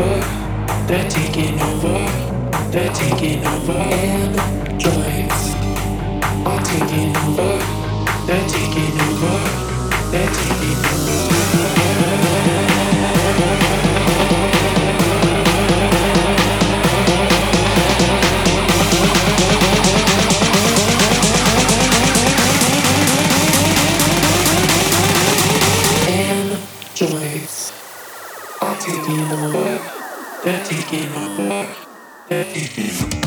Over. They're taking over. They're taking over. Androids are taking over. They're taking over. They're taking over. Taking over.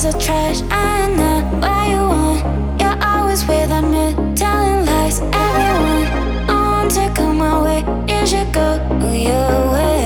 pieces of trash. I'm not what you want. You're always with a telling lies. Everyone, I want to come my way. You should go your way.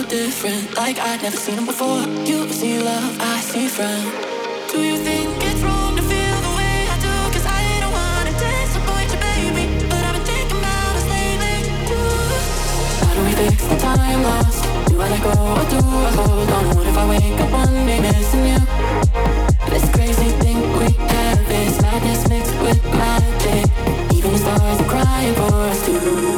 Different, like I'd never seen him before. You see love, I see friend. Do you think it's wrong to feel the way I do? Cause I don't wanna disappoint you, baby. But I've been thinking us lately. How do we fix the time lost? Do I let go or do I hold on? What if I wake up one day missing you? This crazy thing we have is madness mixed with magic. Even the stars are crying for us too.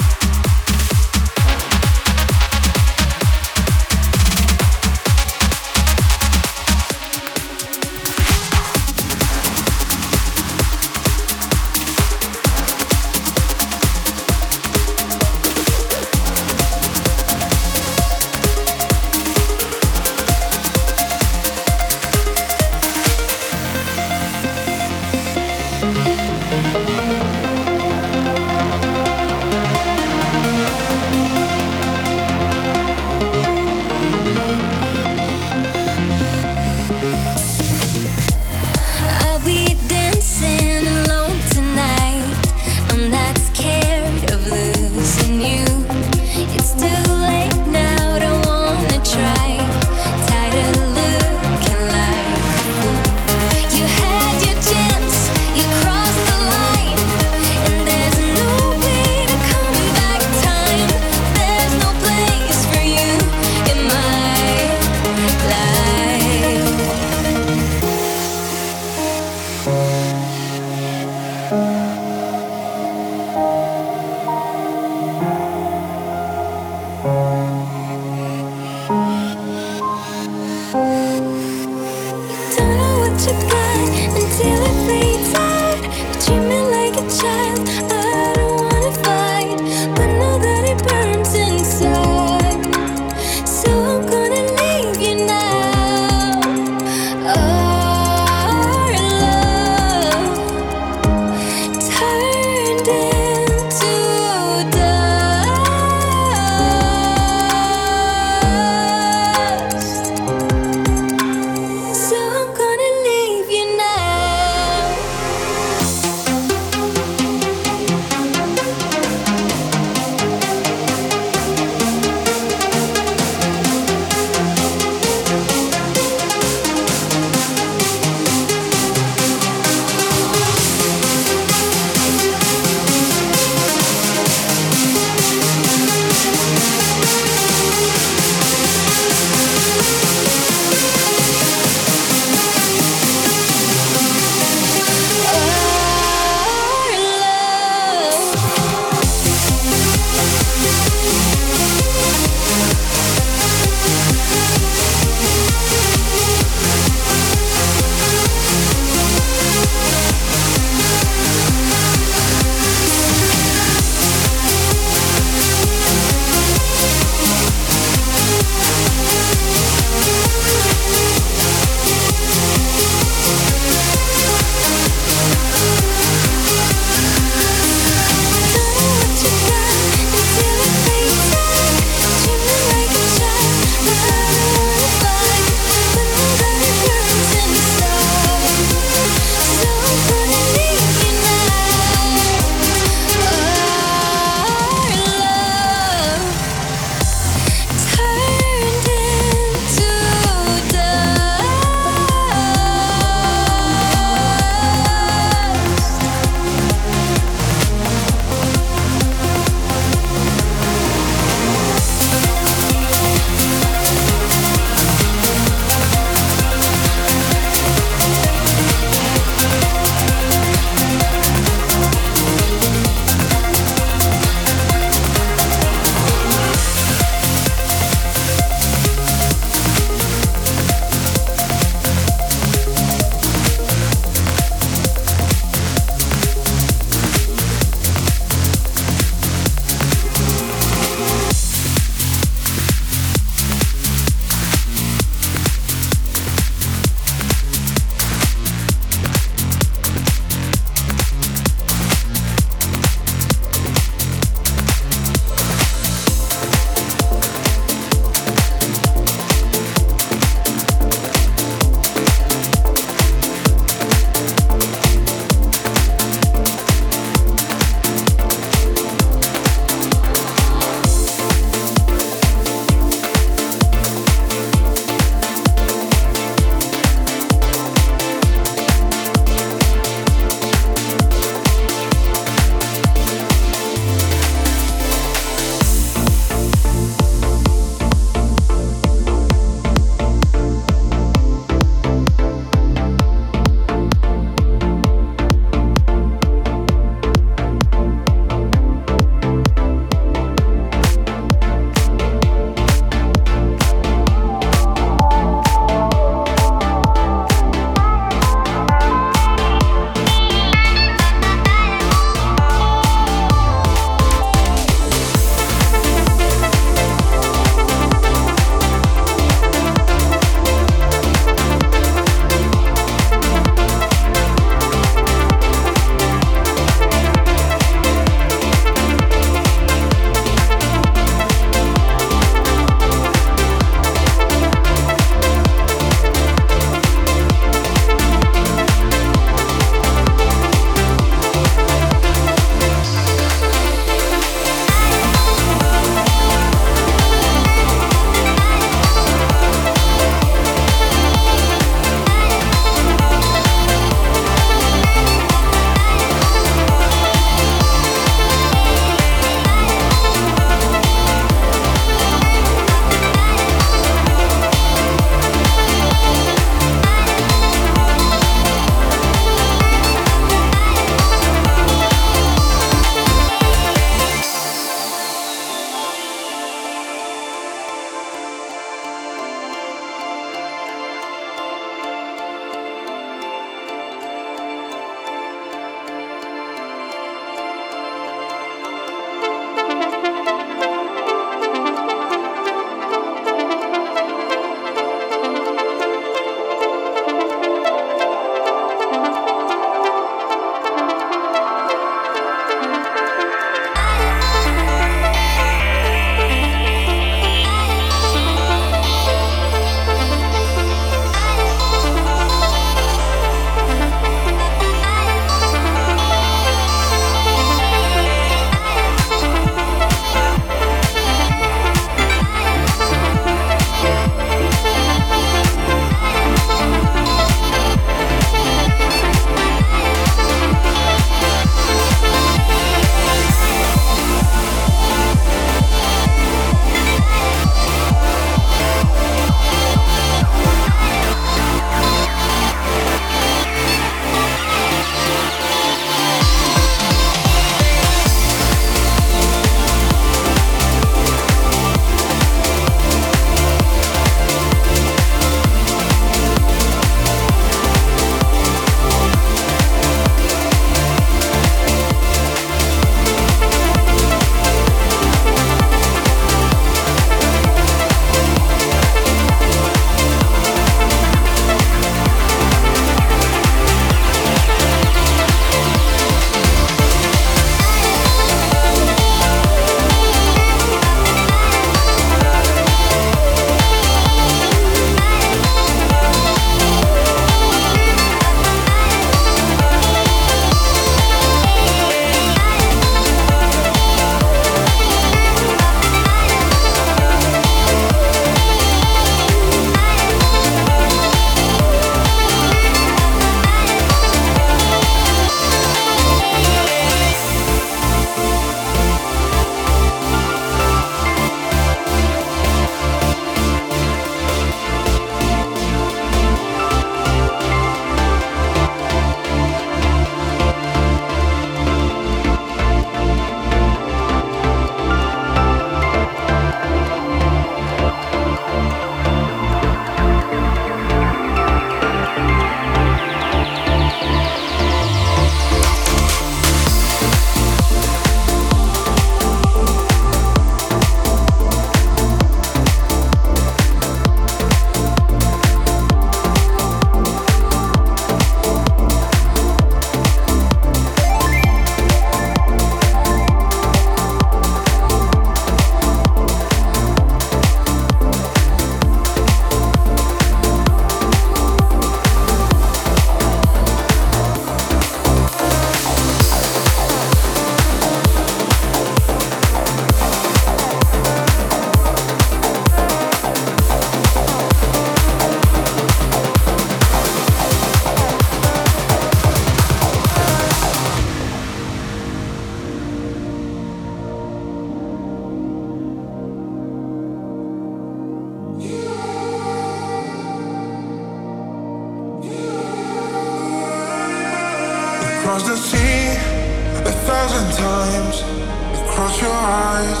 eyes,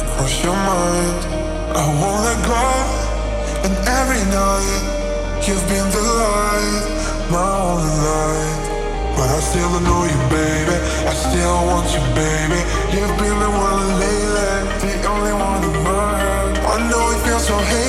across your mind. I won't let go. And every night, you've been the light, my only light. But I still know you, baby. I still want you, baby. You've been the one lately, the only one in my head. I know it feels so heavy.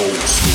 old school.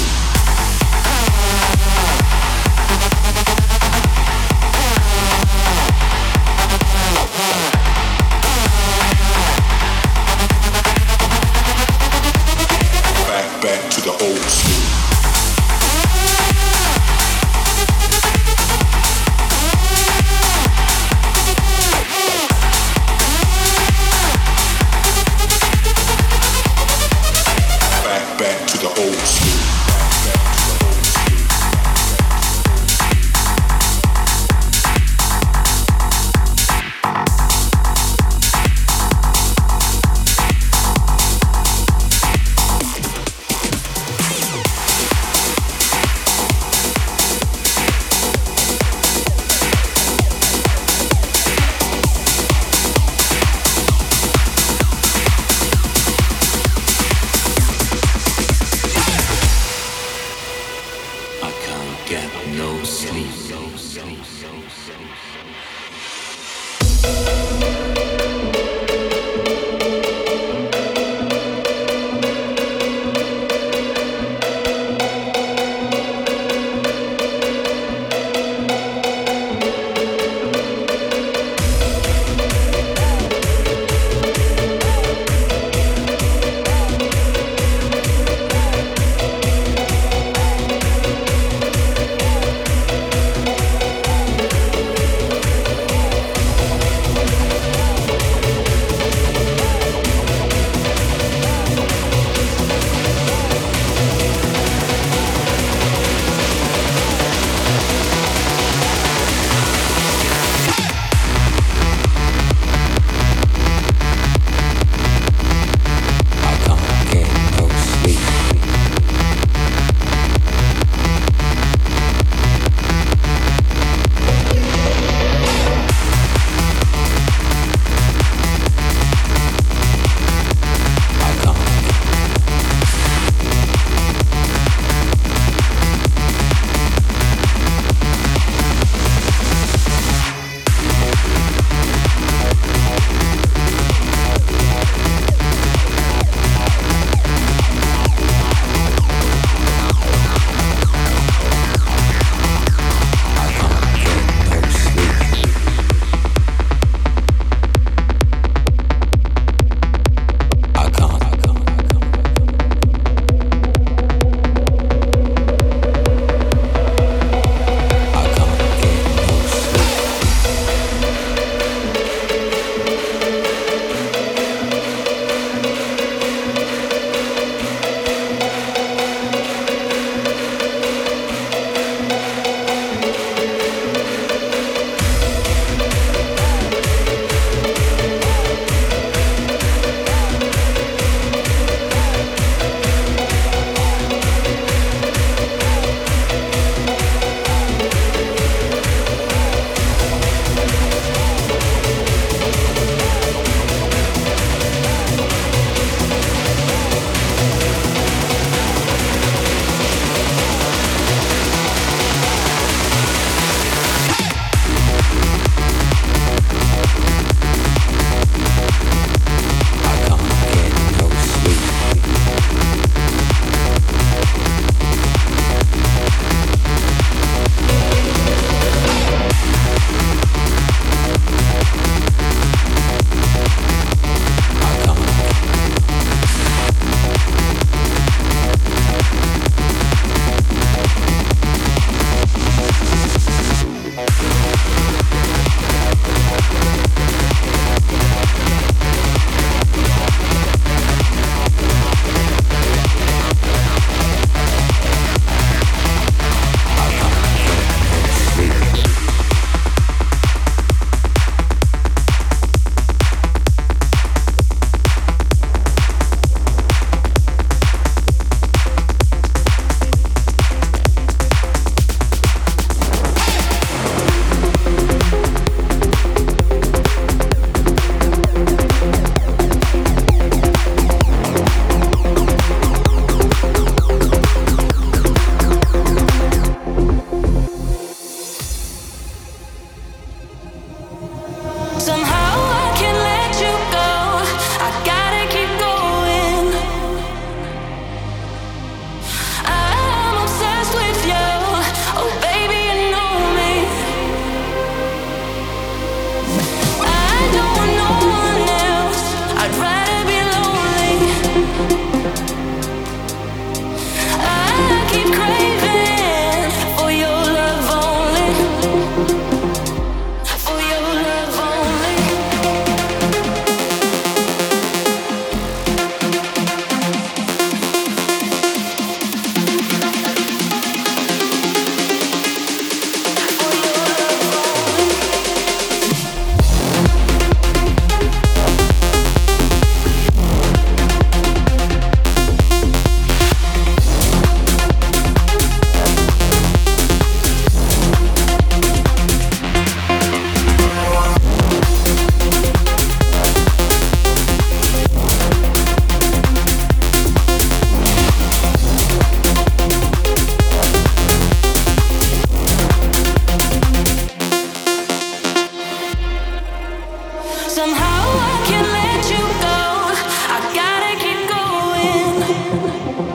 Thank you.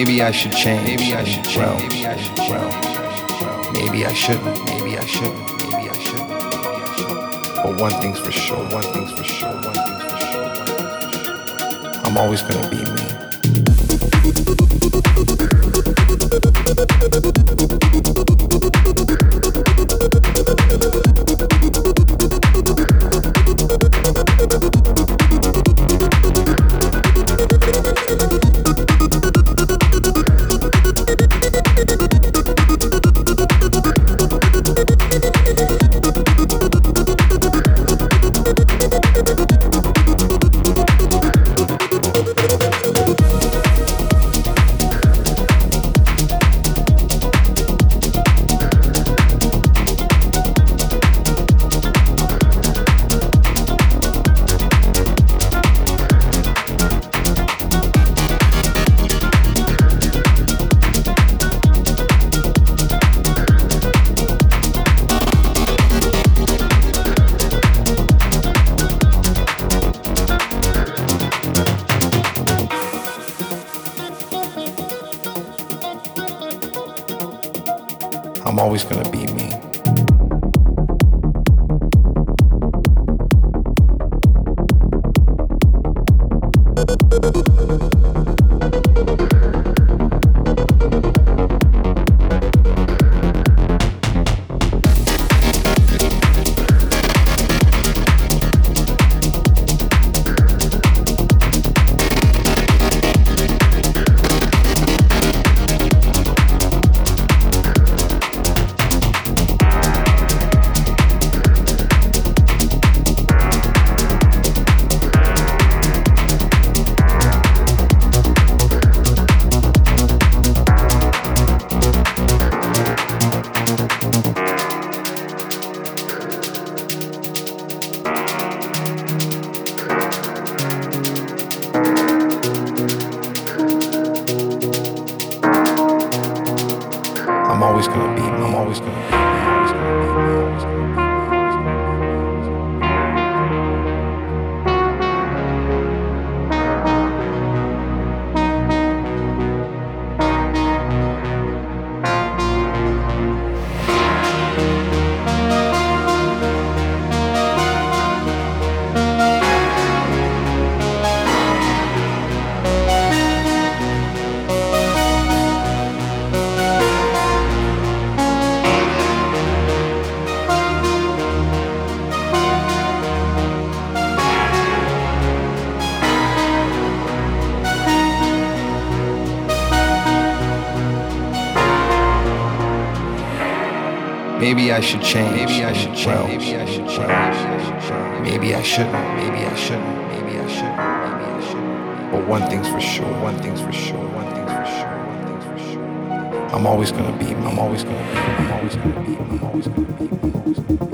Maybe I should change. Maybe I should change. Well, maybe I should change. Maybe I shouldn't. Maybe I shouldn't. Maybe I shouldn't. But one thing's for sure. One thing's for sure. One thing's for sure. I'm always gonna be always I should change. Maybe I should change. Well, maybe I should change. Maybe I shouldn't. Maybe I shouldn't. Maybe I shouldn't. Maybe I shouldn't. But one thing's for sure. One thing's for sure. One thing's for sure. One thing's for sure. I'm always gonna be. I'm always gonna be. I'm always gonna be. I'm always gonna be. I'm always gonna be.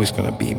Always going to be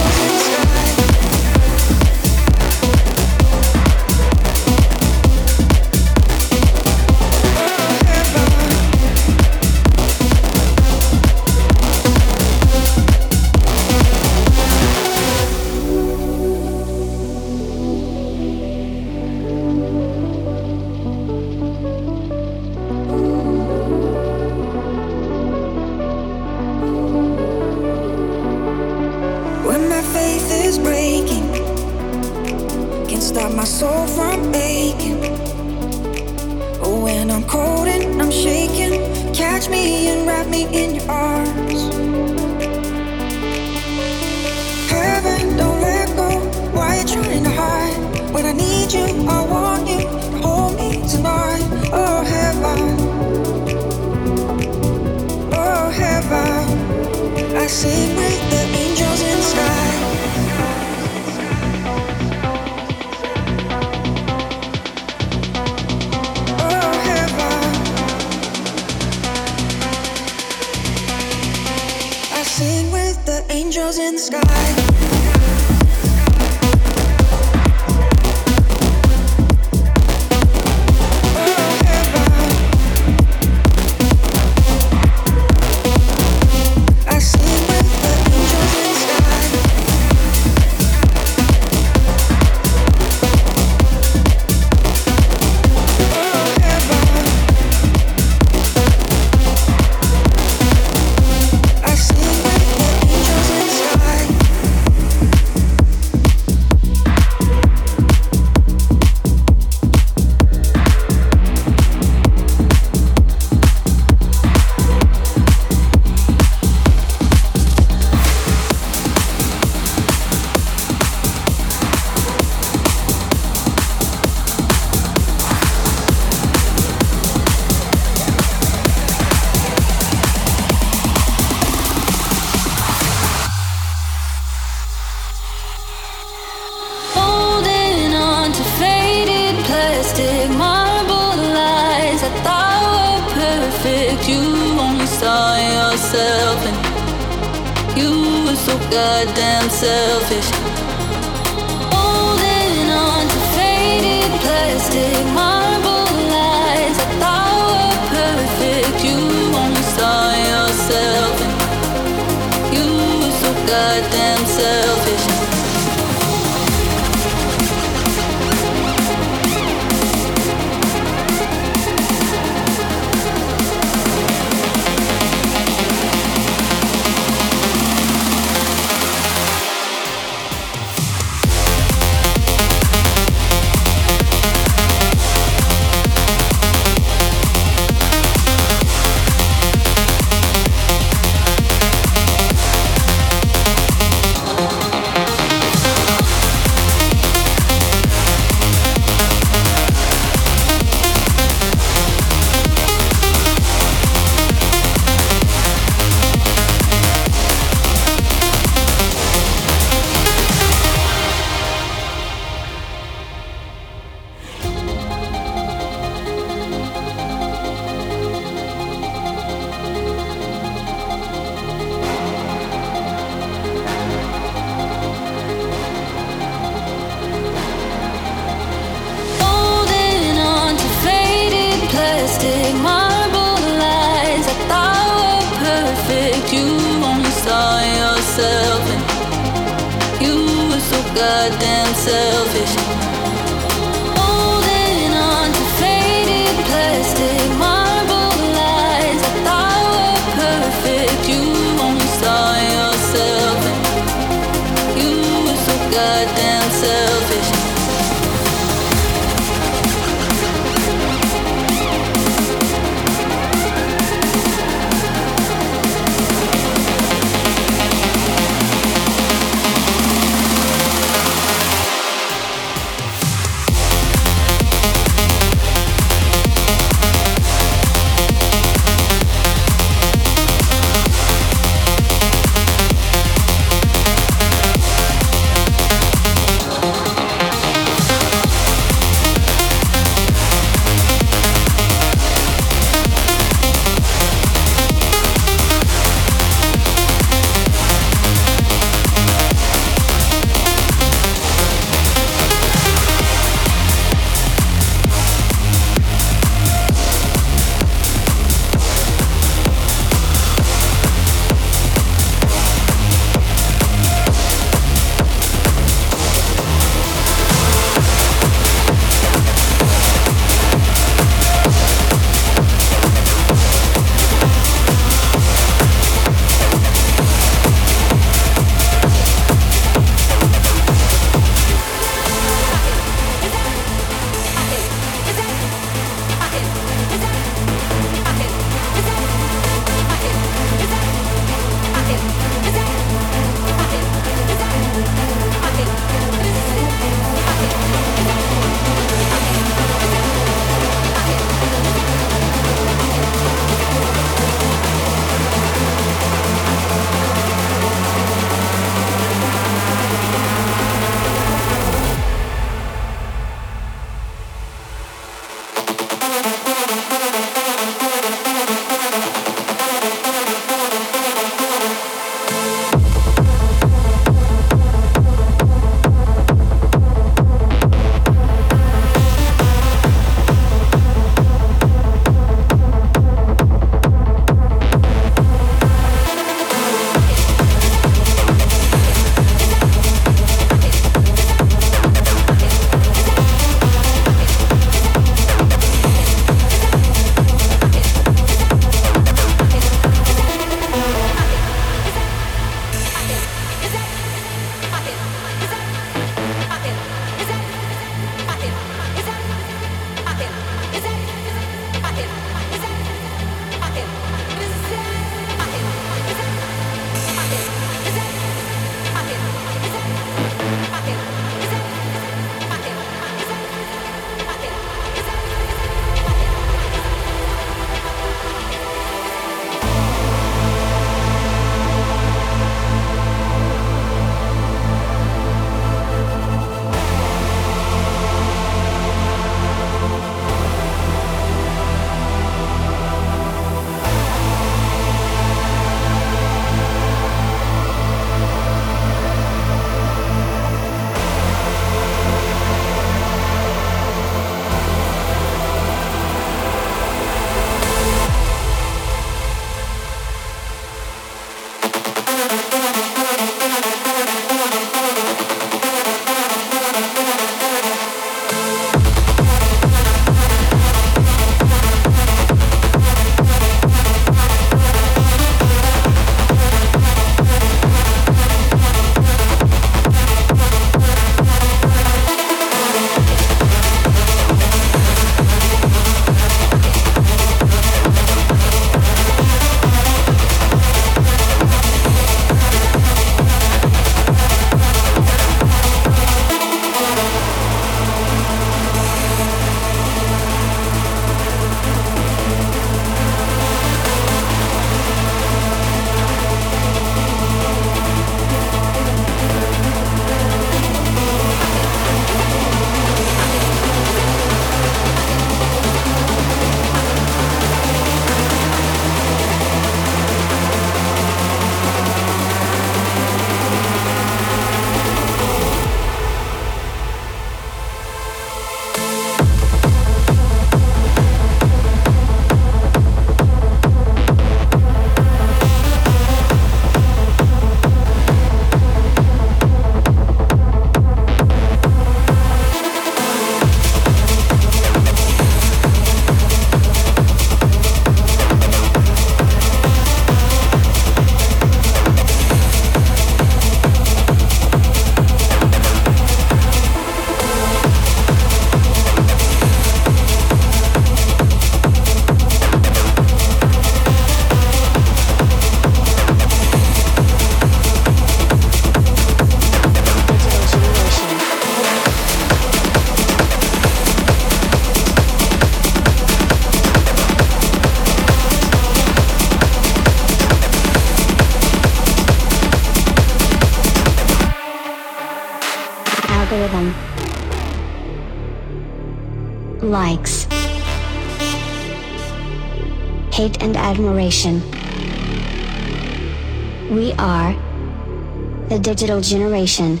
digital generation.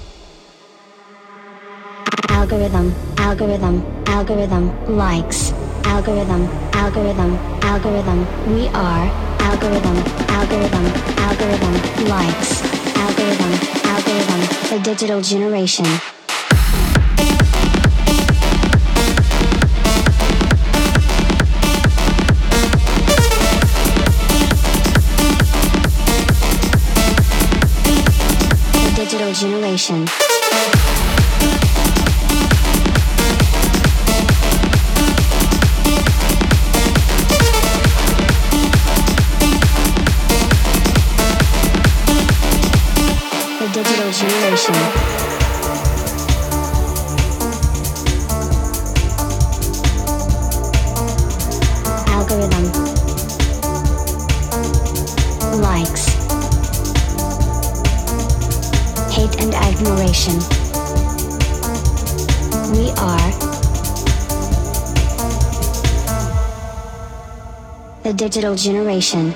Algorithm, algorithm, algorithm, likes, algorithm, algorithm, algorithm. We are algorithm, algorithm, algorithm, likes, algorithm, algorithm, the digital generation. Generation. The digital generation. Digital generation.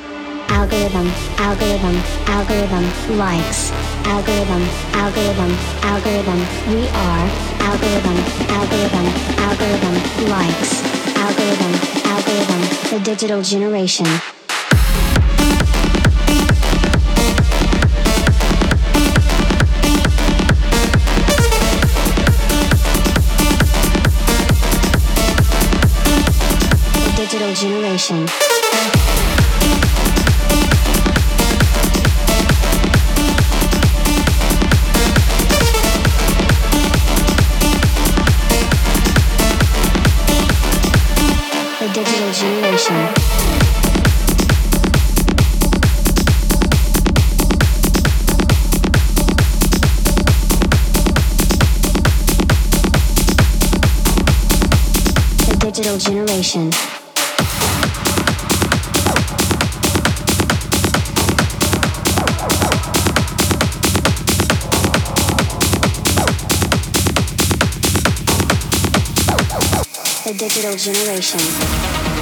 Algorithm, algorithm, algorithm, likes, algorithm, algorithm, algorithm. We are algorithm, algorithm, algorithm, likes, algorithm, algorithm, the digital generation. Digital generation. The digital generation.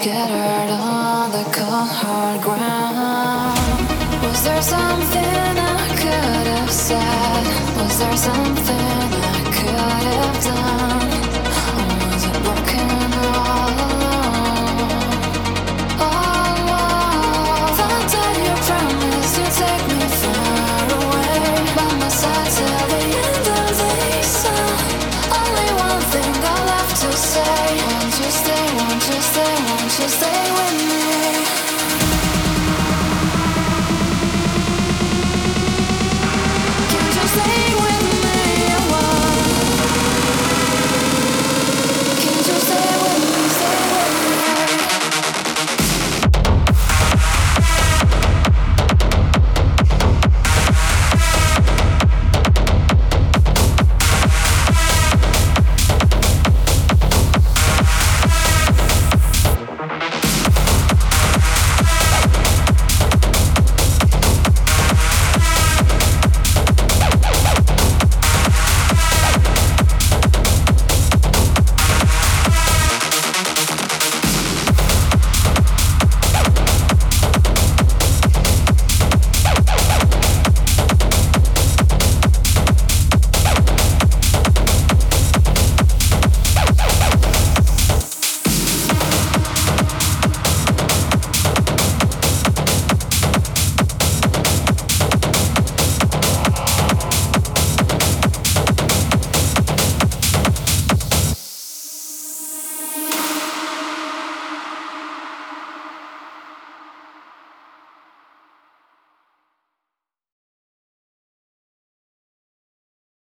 Away